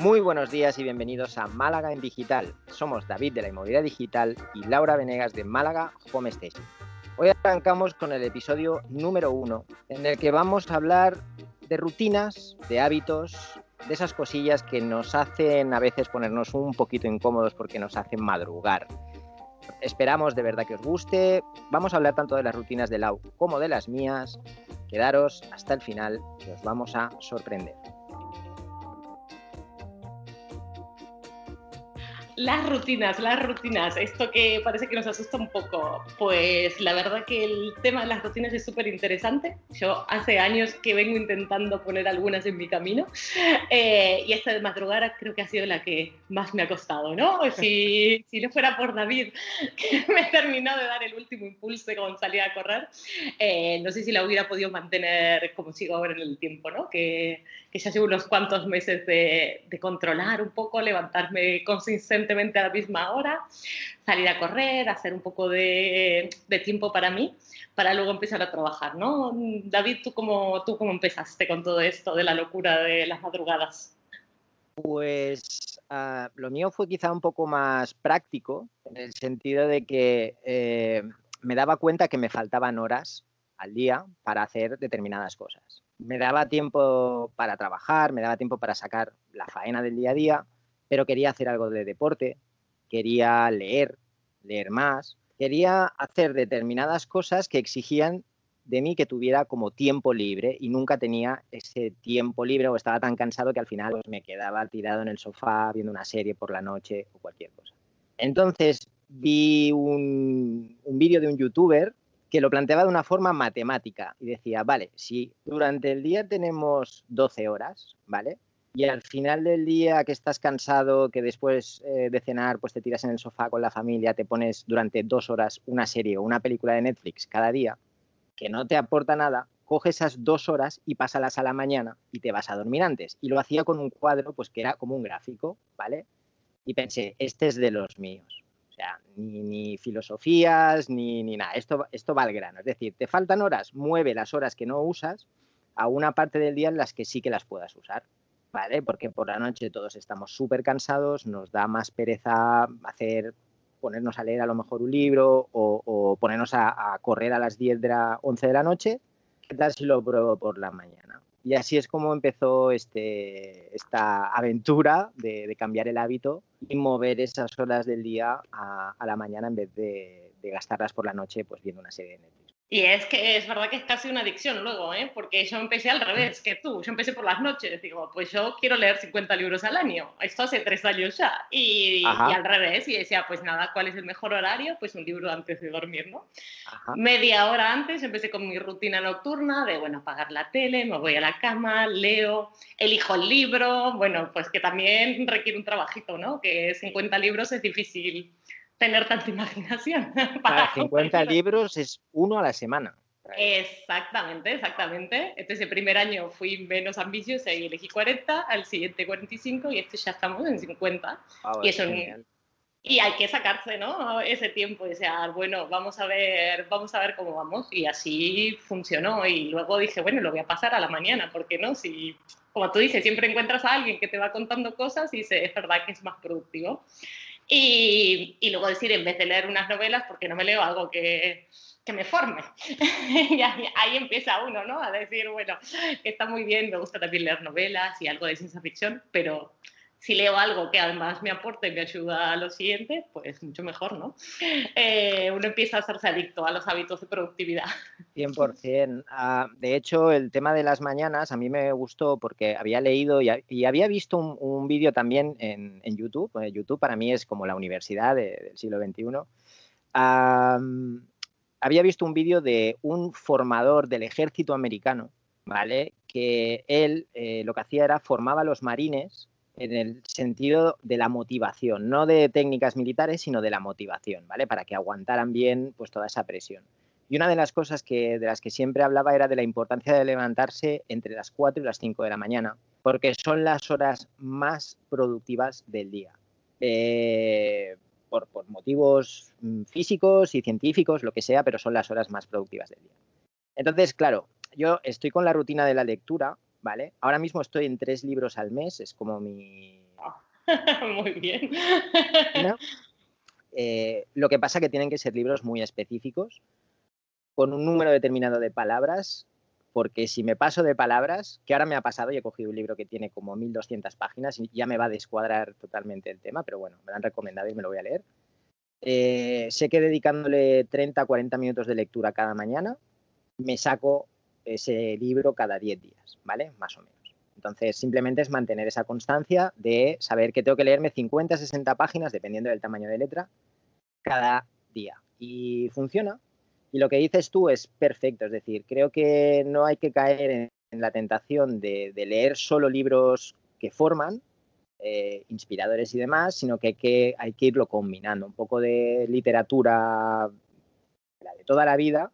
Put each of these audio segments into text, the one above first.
Muy buenos días y bienvenidos a Málaga en Digital. Somos David de la Inmobiliaria Digital y Laura Venegas de Málaga Home Station. Hoy arrancamos con el episodio número uno, en el que vamos a hablar de rutinas, de hábitos, de esas cosillas que nos hacen a veces ponernos un poquito incómodos porque nos hacen madrugar. Esperamos de verdad que os guste. Vamos a hablar tanto de las rutinas de Lau como de las mías. Quedaros hasta el final que os vamos a sorprender. Las rutinas, las rutinas, esto que parece que nos asusta un poco. Pues la verdad que el tema de las rutinas es súper interesante. Yo hace años que vengo intentando poner algunas en mi camino eh, y esta de madrugar creo que ha sido la que más me ha costado, ¿no? Si, si no fuera por David, que me terminó de dar el último impulso con salir a correr, eh, no sé si la hubiera podido mantener como sigo ahora en el tiempo, ¿no? Que, que ya llevo unos cuantos meses de, de controlar un poco, levantarme a la misma hora, salir a correr, hacer un poco de, tiempo para mí, para luego empezar a trabajar, ¿no? David, ¿tú cómo, ¿tú cómo empezaste con todo esto de la locura de las madrugadas? Pues uh, lo mío fue quizá un poco más práctico, en el sentido de que eh, me daba cuenta que me faltaban horas al día para hacer determinadas cosas. Me daba tiempo para trabajar, me daba tiempo para sacar la faena del día a día, pero quería hacer algo de deporte, quería leer, leer más, quería hacer determinadas cosas que exigían de mí que tuviera como tiempo libre y nunca tenía ese tiempo libre o estaba tan cansado que al final pues, me quedaba tirado en el sofá viendo una serie por la noche o cualquier cosa. Entonces vi un, un vídeo de un youtuber que lo planteaba de una forma matemática y decía, vale, si durante el día tenemos 12 horas, ¿vale? Y al final del día que estás cansado, que después eh, de cenar pues te tiras en el sofá con la familia, te pones durante dos horas una serie o una película de Netflix cada día, que no te aporta nada, coge esas dos horas y pásalas a la mañana y te vas a dormir antes. Y lo hacía con un cuadro pues que era como un gráfico, ¿vale? Y pensé, este es de los míos sea, ni, ni filosofías, ni, ni, nada. Esto, esto va al grano. Es decir, te faltan horas, mueve las horas que no usas a una parte del día en las que sí que las puedas usar. ¿Vale? Porque por la noche todos estamos súper cansados, nos da más pereza hacer, ponernos a leer a lo mejor un libro o, ponernos a, correr a las 10 de la 11 de la noche. ¿Qué tal si lo pruebo por la mañana? Y así es como empezó este, esta aventura de, cambiar el hábito y mover esas horas del día a, a la mañana en vez de, de, gastarlas por la noche pues viendo una serie de Netflix. Y es que es verdad que es casi una adicción luego, ¿eh? porque yo empecé al revés que tú. Yo empecé por las noches. Digo, pues yo quiero leer 50 libros al año. Esto hace tres años ya. Y, y, al revés. Y decía, pues nada, ¿cuál es el mejor horario? Pues un libro antes de dormir, ¿no? Ajá. Media hora antes empecé con mi rutina nocturna de, bueno, apagar la tele, me voy a la cama, leo, elijo el libro. Bueno, pues que también requiere un trabajito, ¿no? Que 50 libros es difícil tener tanta imaginación. Para 50 libros es uno a la semana. Exactamente, exactamente. Este el primer año fui menos ambiciosa y elegí 40, al siguiente 45 y este ya estamos en 50. Ah, y eso y hay que sacarse, ¿no? Ese tiempo y decir, bueno, vamos a ver, vamos a ver cómo vamos. Y así funcionó. Y luego dije, bueno, lo voy a pasar a la mañana, porque no, si, como tú dices, siempre encuentras a alguien que te va contando cosas y es verdad que es más productivo. Y, luego decir, en vez de leer unas novelas, ¿por qué no me leo algo que, que me forme? y ahí, ahí, empieza uno, ¿no? A decir, bueno, está muy bien, me gusta también leer novelas y algo de ciencia ficción, pero si leo algo que además me aporta y me ayuda a lo siguiente, pues mucho mejor, ¿no? Eh, uno empieza a hacerse adicto a los hábitos de productividad. 100%. Uh, de hecho, el tema de las mañanas a mí me gustó porque había leído y, y había visto un, un vídeo también en, en, YouTube. YouTube para mí es como la universidad de, del siglo XXI. Había visto un vídeo de un formador del ejército americano, ¿vale? Que él eh, lo que hacía era formaba a los marines en el sentido de la motivación, no de técnicas militares, sino de la motivación, ¿vale? Para que aguantaran bien pues toda esa presión. Y una de las cosas que, de las que siempre hablaba era de la importancia de levantarse entre las 4 y las 5 de la mañana, porque son las horas más productivas del día. Eh, por, por, motivos mm, físicos y científicos, lo que sea, pero son las horas más productivas del día. Entonces, claro, yo estoy con la rutina de la lectura, ¿vale? Ahora mismo estoy en tres libros al mes, es como mi, Muy bien. Eh, lo que pasa es que tienen que ser libros muy específicos, con un número determinado de palabras, porque si me paso de palabras, que ahora me ha pasado y he cogido un libro que tiene como 1200 páginas y ya me va a descuadrar totalmente el tema, pero bueno, me lo han recomendado y me lo voy a leer. Eh, sé que dedicándole 30 40 minutos de lectura cada mañana, me saco ese libro cada 10 días, ¿vale? Más o menos. Entonces, simplemente es mantener esa constancia de saber que tengo que leerme 50, 60 páginas, dependiendo del tamaño de letra, cada día. Y funciona. Y lo que dices tú es perfecto. Es decir, creo que no hay que caer en, la tentación de, leer solo libros que forman, eh, inspiradores y demás, sino que hay, que hay que irlo combinando. Un poco de literatura de toda la vida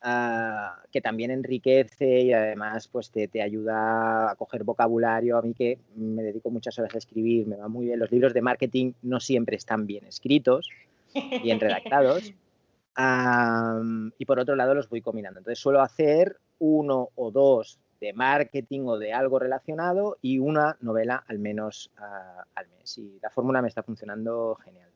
Ah, que también enriquece y además pues te, te, ayuda a coger vocabulario. A mí que me dedico muchas horas a escribir, me va muy bien. Los libros de marketing no siempre están bien escritos, bien redactados. y por otro lado los voy combinando. Entonces suelo hacer uno o dos de marketing o de algo relacionado y una novela al menos ah, al mes. Y la fórmula me está funcionando genial.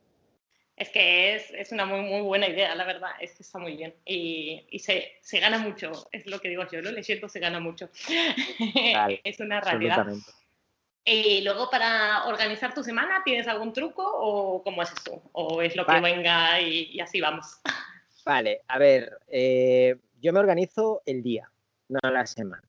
Es que es, es, una muy, muy buena idea, la verdad, es que está muy bien y, y se, se, gana mucho, es lo que digo yo, lo leyendo se gana mucho. es una realidad. Y luego para organizar tu semana, ¿tienes algún truco o cómo es eso? ¿O es lo que venga y, así vamos? Vale, a ver, eh, yo me organizo el día, no la semana.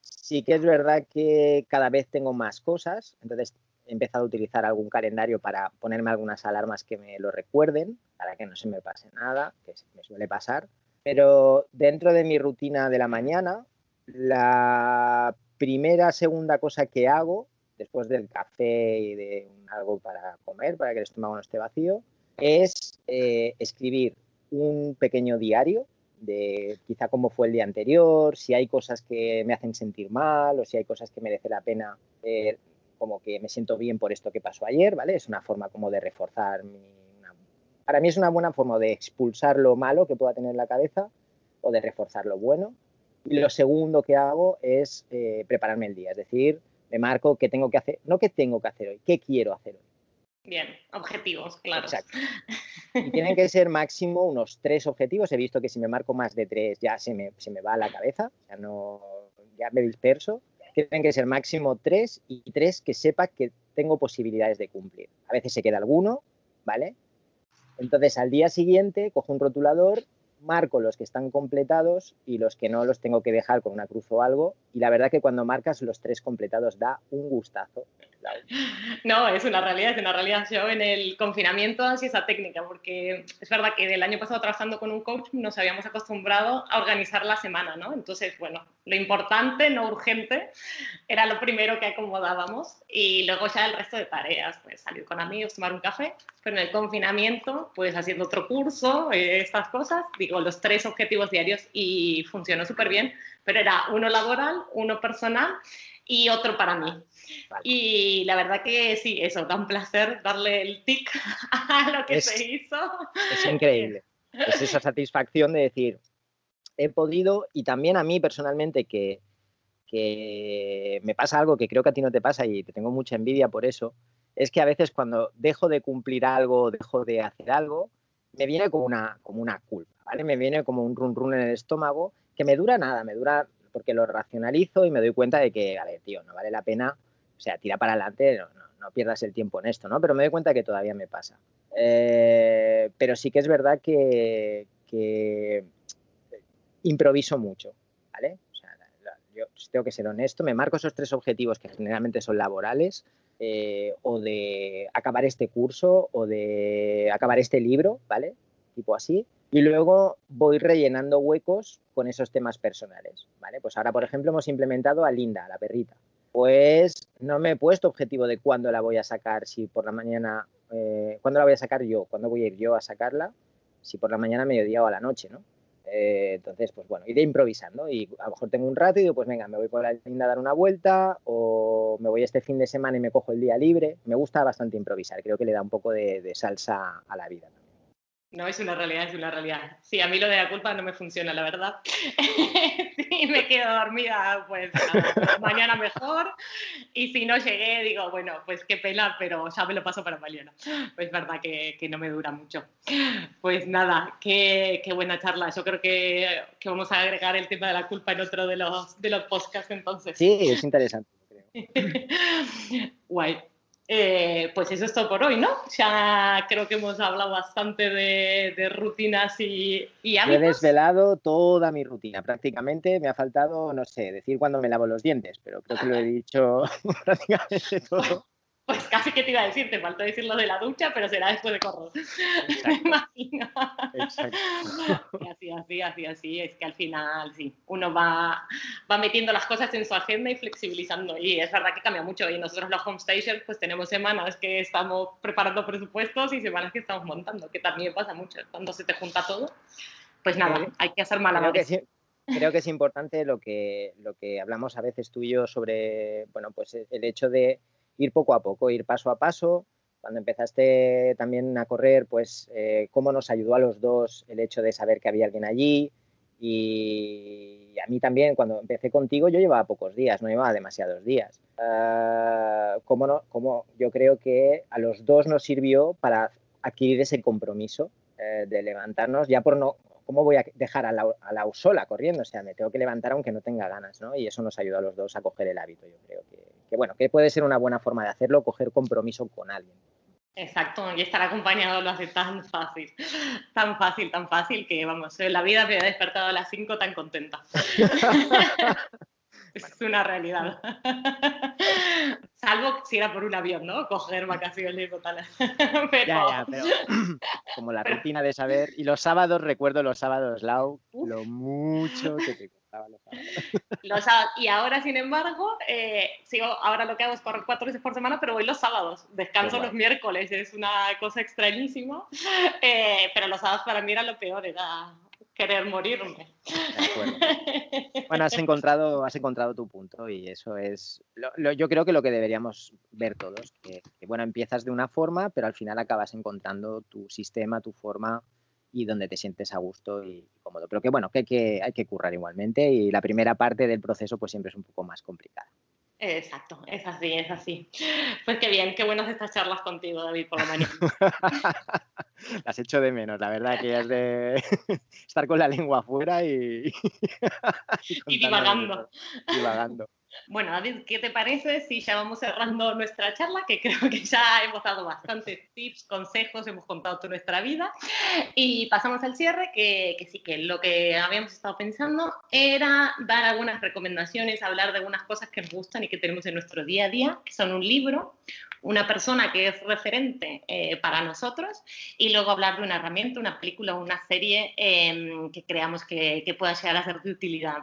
Sí que es verdad que cada vez tengo más cosas, entonces he empezado a utilizar algún calendario para ponerme algunas alarmas que me lo recuerden, para que no se me pase nada, que me suele pasar. Pero dentro de mi rutina de la mañana, la primera, segunda cosa que hago, después del café y de algo para comer, para que el estómago no esté vacío, es eh, escribir un pequeño diario de quizá cómo fue el día anterior, si hay cosas que me hacen sentir mal o si hay cosas que merece la pena eh, como que me siento bien por esto que pasó ayer, ¿vale? Es una forma como de reforzar mi... para mí es una buena forma de expulsar lo malo que pueda tener la cabeza o de reforzar lo bueno. Y lo segundo que hago es eh, prepararme el día, es decir, me marco qué tengo que hacer, no qué tengo que hacer hoy, qué quiero hacer hoy. Bien, objetivos, claro. Exacto. Y tienen que ser máximo unos tres objetivos. He visto que si me marco más de tres ya se me, se me va a la cabeza, ya, no, ya me disperso tienen que ser máximo tres y tres que sepa que tengo posibilidades de cumplir. A veces se queda alguno, ¿vale? Entonces al día siguiente cojo un rotulador, marco los que están completados y los que no los tengo que dejar con una cruz o algo. Y la verdad que cuando marcas los tres completados da un gustazo. No, es una realidad, es una realidad. Yo en el confinamiento hacía esa técnica, porque es verdad que del año pasado trabajando con un coach nos habíamos acostumbrado a organizar la semana, ¿no? Entonces, bueno, lo importante, no urgente, era lo primero que acomodábamos y luego ya el resto de tareas, pues salir con amigos, tomar un café, pero en el confinamiento, pues haciendo otro curso, eh, estas cosas, digo, los tres objetivos diarios y funcionó súper bien, pero era uno laboral, uno personal y otro para mí. Y la verdad que sí, eso, da un placer darle el tic a lo que se hizo. Es increíble. es esa satisfacción de decir, he podido, y también a mí personalmente que, que me pasa algo que creo que a ti no te pasa y te tengo mucha envidia por eso, es que a veces cuando dejo de cumplir algo, dejo de hacer algo, me viene como una, como una culpa, ¿vale? Me viene como un run run en el estómago que me dura nada, me dura porque lo racionalizo y me doy cuenta de que, a ver, tío, no vale la pena, o sea, tira para adelante, no, pierdas el tiempo en esto, ¿no? Pero me doy cuenta que todavía me pasa. Eh, pero sí que es verdad que, improviso mucho, ¿vale? O sea, yo tengo que ser honesto, me marco esos tres objetivos que generalmente son laborales, eh, o de acabar este curso, o de acabar este libro, ¿vale? Tipo así, y luego voy rellenando huecos con esos temas personales, ¿vale? Pues ahora, por ejemplo, hemos implementado a Linda, la perrita. Pues no me he puesto objetivo de cuándo la voy a sacar, si por la mañana, eh, cuándo la voy a sacar yo, cuándo voy a ir yo a sacarla, si por la mañana, mediodía o a la noche, ¿no? Eh, entonces, pues bueno, iré improvisando y a lo mejor tengo un rato y digo, pues venga, me voy con la linda a dar una vuelta o me voy este fin de semana y me cojo el día libre. Me gusta bastante improvisar, creo que le da un poco de salsa a la vida. No, es una realidad, es una realidad. Sí, a mí lo de la culpa no me funciona, la verdad. sí, me quedo dormida, pues mañana mejor. Y si no llegué, digo, bueno, pues qué pena, pero ya me lo paso para mañana. Pues verdad que, que no me dura mucho. Pues nada, qué, qué buena charla. Yo creo que, que, vamos a agregar el tema de la culpa en otro de los, de los podcasts entonces. Sí, es interesante, creo. Guay. Eh, pues eso es todo por hoy, ¿no? Ya creo que hemos hablado bastante de, rutinas y, y, hábitos. He desvelado toda mi rutina, prácticamente me ha faltado, no sé, decir cuándo me lavo los dientes, pero creo que lo he dicho prácticamente todo. Pues casi que te iba a decir, te faltó decir lo de la ducha, pero será después de correr. Me imagino. Exacto. Así, así, así, así. Es que al final, sí, uno va, va metiendo las cosas en su agenda y flexibilizando. Y es verdad que cambia mucho. Y nosotros los homestagers, pues tenemos semanas que estamos preparando presupuestos y semanas que estamos montando, que también pasa mucho. Cuando se te junta todo, pues nada, hay que hacer malabares. Creo que es importante lo que, lo que hablamos a veces tú y yo sobre, bueno, pues el hecho de ir poco a poco, ir paso a paso. Cuando empezaste también a correr, pues eh, cómo nos ayudó a los dos el hecho de saber que había alguien allí. Y a mí también, cuando empecé contigo, yo llevaba pocos días, no llevaba demasiados días. Uh, ¿cómo no, cómo yo creo que a los dos nos sirvió para adquirir ese compromiso eh, de levantarnos, ya por no, ¿cómo voy a dejar a la, a la sola corriendo? O sea, me tengo que levantar aunque no tenga ganas, ¿no? Y eso nos ayudó a los dos a coger el hábito, yo creo que, que bueno, que puede ser una buena forma de hacerlo, coger compromiso con alguien. Exacto, y estar acompañado lo hace tan fácil, tan fácil, tan fácil que, vamos, la vida me ha despertado a las 5 tan contenta. es una realidad. Salvo si era por un avión, ¿no? Coger vacaciones tal. pero... Ya, ya, pero como la rutina de saber. Y los sábados, recuerdo los sábados, Lau, lo mucho que te los y ahora, sin embargo, eh, sigo, ahora lo que hago es correr cuatro veces por semana, pero voy los sábados. Descanso los miércoles, es una cosa extrañísima. Eh, pero los sábados para mí era lo peor, era querer morirme. Bueno, has encontrado, has encontrado tu punto y eso es, yo creo que lo que deberíamos ver todos, que, que, bueno, empiezas de una forma, pero al final acabas encontrando tu sistema, tu forma y donde te sientes a gusto y cómodo. Pero que bueno, que que, hay que currar igualmente y la primera parte del proceso pues siempre es un poco más complicada. Exacto, es así, es así. Pues qué bien, qué buenas estas charlas contigo, David, por la mañana. Las echo de menos, la verdad, que es de estar con la lengua afuera y... y divagando. Divagando. Bueno, David, ¿qué te parece si ya vamos cerrando nuestra charla? Que creo que ya hemos dado bastantes tips, consejos, hemos contado toda nuestra vida. Y pasamos al cierre, que, que, sí, que lo que habíamos estado pensando era dar algunas recomendaciones, hablar de algunas cosas que nos gustan y que tenemos en nuestro día a día, que son un libro, una persona que es referente eh, para nosotros y luego hablar de una herramienta, una película o una serie eh, que creamos que, que pueda llegar a ser de utilidad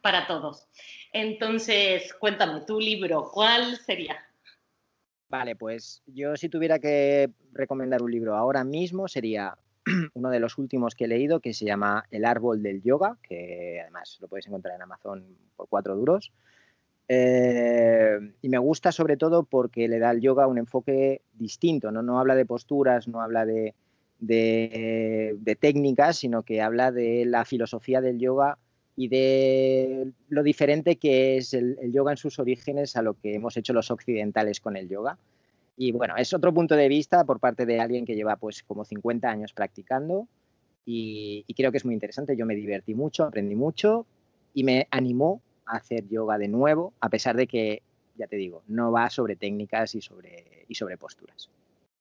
para todos. Entonces, cuéntame, tu libro, ¿cuál sería? Vale, pues yo si tuviera que recomendar un libro ahora mismo sería uno de los últimos que he leído que se llama El árbol del yoga, que además lo podéis encontrar en Amazon por cuatro duros. Eh, y me gusta sobre todo porque le da al yoga un enfoque distinto, no, no habla de posturas, no habla de, de técnicas, sino que habla de la filosofía del yoga y de lo diferente que es el, yoga en sus orígenes a lo que hemos hecho los occidentales con el yoga. Y bueno, es otro punto de vista por parte de alguien que lleva pues como 50 años practicando y, creo que es muy interesante. Yo me divertí mucho, aprendí mucho y me animó a hacer yoga de nuevo, a pesar de que, ya te digo, no va sobre técnicas y sobre, y sobre posturas.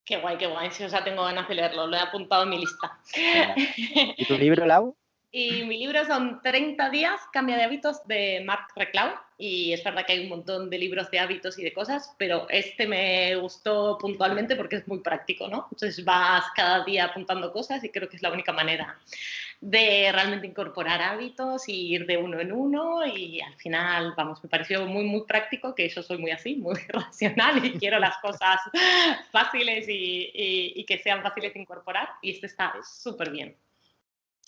Qué guay, qué guay. Si o sea, tengo ganas de leerlo, lo he apuntado en mi lista. ¿Y tu libro, Lau? Y mi libro son 30 días, cambia de hábitos de Mark Reclau. Y es verdad que hay un montón de libros de hábitos y de cosas, pero este me gustó puntualmente porque es muy práctico, ¿no? Entonces vas cada día apuntando cosas y creo que es la única manera de realmente incorporar hábitos y ir de uno en uno. Y al final, vamos, me pareció muy, muy práctico, que yo soy muy así, muy racional y quiero las cosas fáciles y, y que sean fáciles de incorporar. Y este está súper bien.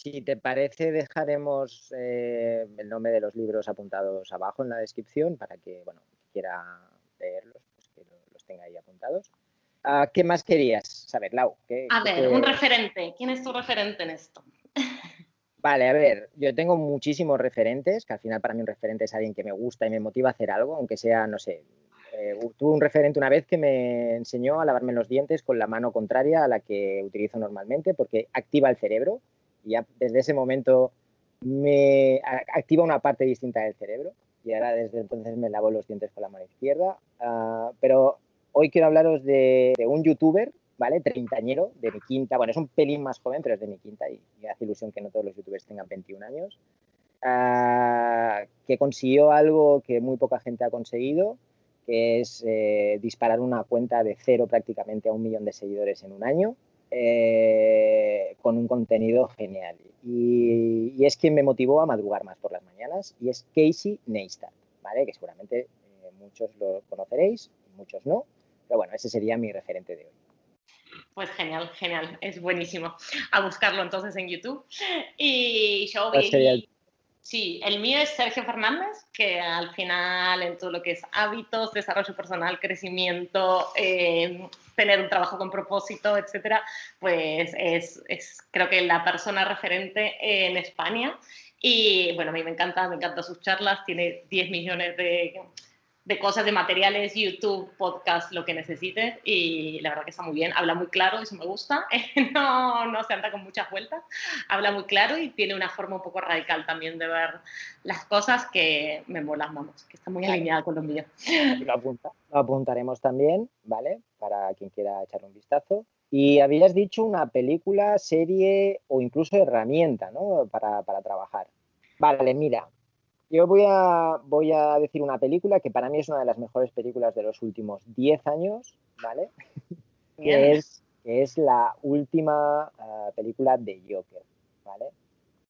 Si te parece, dejaremos eh, el nombre de los libros apuntados abajo en la descripción para que, bueno, quiera leerlos, pues que los tenga ahí apuntados. Ah, ¿Qué más querías saber, Lau? a ver, un referente. ¿Quién es tu referente en esto? Vale, a ver, yo tengo muchísimos referentes, que al final para mí un referente es alguien que me gusta y me motiva a hacer algo, aunque sea, no sé, eh, tuve un referente una vez que me enseñó a lavarme los dientes con la mano contraria a la que utilizo normalmente, porque activa el cerebro y ya desde ese momento me activa una parte distinta del cerebro y ahora desde entonces me lavo los dientes con la mano izquierda. Ah, pero hoy quiero hablaros de, un youtuber ¿vale? Treintañero de mi quinta, bueno, es un pelín más joven, pero es de mi quinta y me hace ilusión que no todos los youtubers tengan 21 años, ah, que consiguió algo que muy poca gente ha conseguido, que es eh, disparar una cuenta de cero prácticamente a un millón de seguidores en un año. Eh, con un contenido genial. Y, es quien me motivó a madrugar más por las mañanas y es Casey Neistat, ¿vale? que seguramente eh, muchos lo conoceréis, muchos no, pero bueno, ese sería mi referente de hoy. Pues genial, genial, es buenísimo. A buscarlo entonces en YouTube. Y yo vi... Sí, el mío es Sergio Fernández, que al final en todo lo que es hábitos, desarrollo personal, crecimiento, eh, tener un trabajo con propósito, etcétera, pues es, es, creo que la persona referente en España. Y bueno, a mí me encanta, me encantan sus charlas, tiene 10 millones de de cosas, de materiales, YouTube, podcast, lo que necesites. Y la verdad que está muy bien. Habla muy claro, eso me gusta. no, no se anda con muchas vueltas. Habla muy claro y tiene una forma un poco radical también de ver las cosas que me molan, vamos, que está muy alineada con lo mío. Lo, apunta, lo apuntaremos también, ¿vale? Para quien quiera echar un vistazo. Y habías dicho una película, serie o incluso herramienta, ¿no? Para, para trabajar. Vale, mira, yo voy a, voy a decir una película que para mí es una de las mejores películas de los últimos 10 años, ¿vale? que, es, que es la última eh, película de Joker, ¿vale?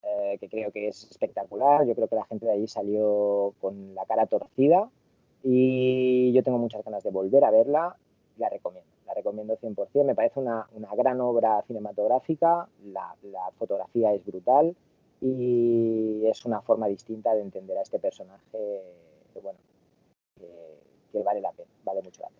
Eh, que creo que es espectacular. Yo creo que la gente de allí salió con la cara torcida y yo tengo muchas ganas de volver a verla. La recomiendo, la recomiendo 100%. Me parece una, una gran obra cinematográfica, la, la fotografía es brutal y es una forma distinta de entender a este personaje que, bueno, que, vale la pena, vale mucho la pena.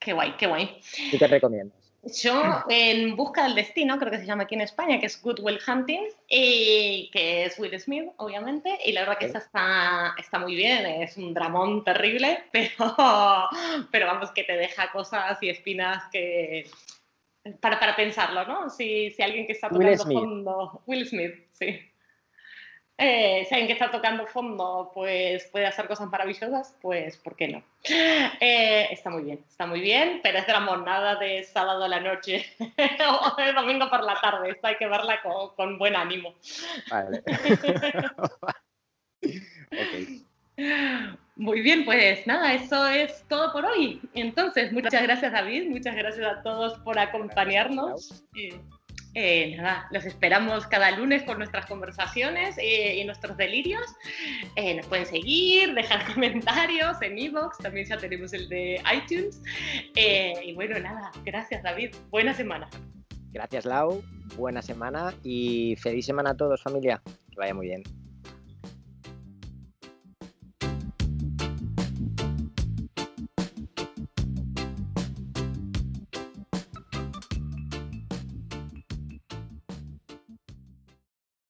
Qué guay, qué guay. ¿Qué te recomiendas? Yo, en Busca del Destino, creo que se llama aquí en España, que es Good Will Hunting, y que es Will Smith, obviamente, y la verdad que esta está, está muy bien, es un dramón terrible, pero, pero vamos, que te deja cosas y espinas que, para, para pensarlo, ¿no? Si, si alguien que está tocando fondo, Will Smith, sí. Eh, si alguien que está tocando fondo pues puede hacer cosas maravillosas, pues ¿por qué no? Eh, está muy bien, está muy bien, pero es drama, nada de sábado a la noche o de domingo por la tarde, esto hay que verla con, con buen ánimo. Vale. okay. Muy bien, pues nada, eso es todo por hoy. Entonces, muchas gracias David, muchas gracias a todos por acompañarnos. Eh, nada, los esperamos cada lunes con nuestras conversaciones eh, y nuestros delirios. Eh, nos pueden seguir, dejar comentarios en iVoox, también ya tenemos el de iTunes. y bueno, nada, gracias David, buena semana. Gracias Lau, buena semana y feliz semana a todos familia, que vaya muy bien.